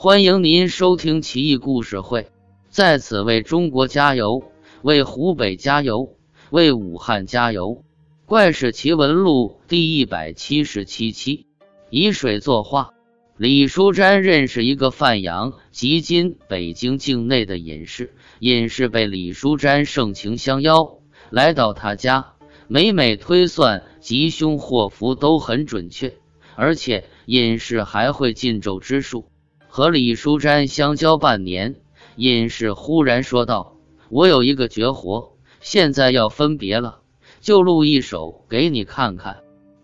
欢迎您收听奇异故事会，在此为中国加油，为湖北加油，为武汉加油！怪事奇闻录第一百七十七期，以水作画。李淑瞻认识一个范阳即今北京境内的隐士，隐士被李淑瞻盛情相邀，来到他家，每每推算吉凶祸福都很准确，而且隐士还会禁咒之术。和李淑瞻相交半年，隐士忽然说道：“我有一个绝活，现在要分别了，就录一首给你看看。”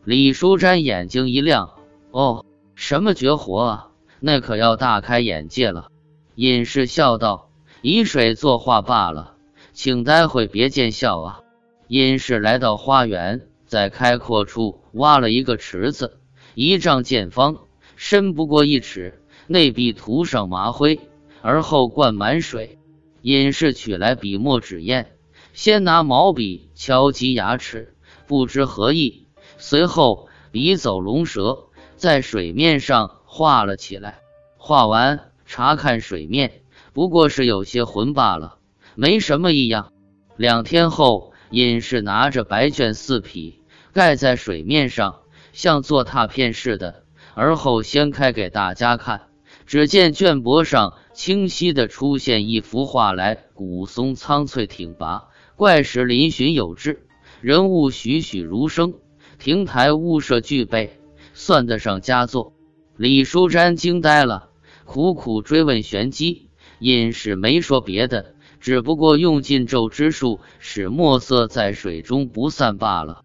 李淑瞻眼睛一亮：“哦，什么绝活啊？那可要大开眼界了。”隐士笑道：“以水作画罢了，请待会别见笑啊。”隐士来到花园，在开阔处挖了一个池子，一丈见方，深不过一尺。内壁涂上麻灰，而后灌满水。隐士取来笔墨纸砚，先拿毛笔敲击牙齿，不知何意。随后笔走龙蛇，在水面上画了起来。画完，查看水面，不过是有些浑罢了，没什么异样。两天后，隐士拿着白绢四匹，盖在水面上，像做拓片似的，而后掀开给大家看。只见绢帛上清晰的出现一幅画来，古松苍翠挺拔，怪石嶙峋有致，人物栩栩如生，亭台屋舍俱备，算得上佳作。李淑瞻惊呆了，苦苦追问玄机，隐士没说别的，只不过用尽咒之术，使墨色在水中不散罢了。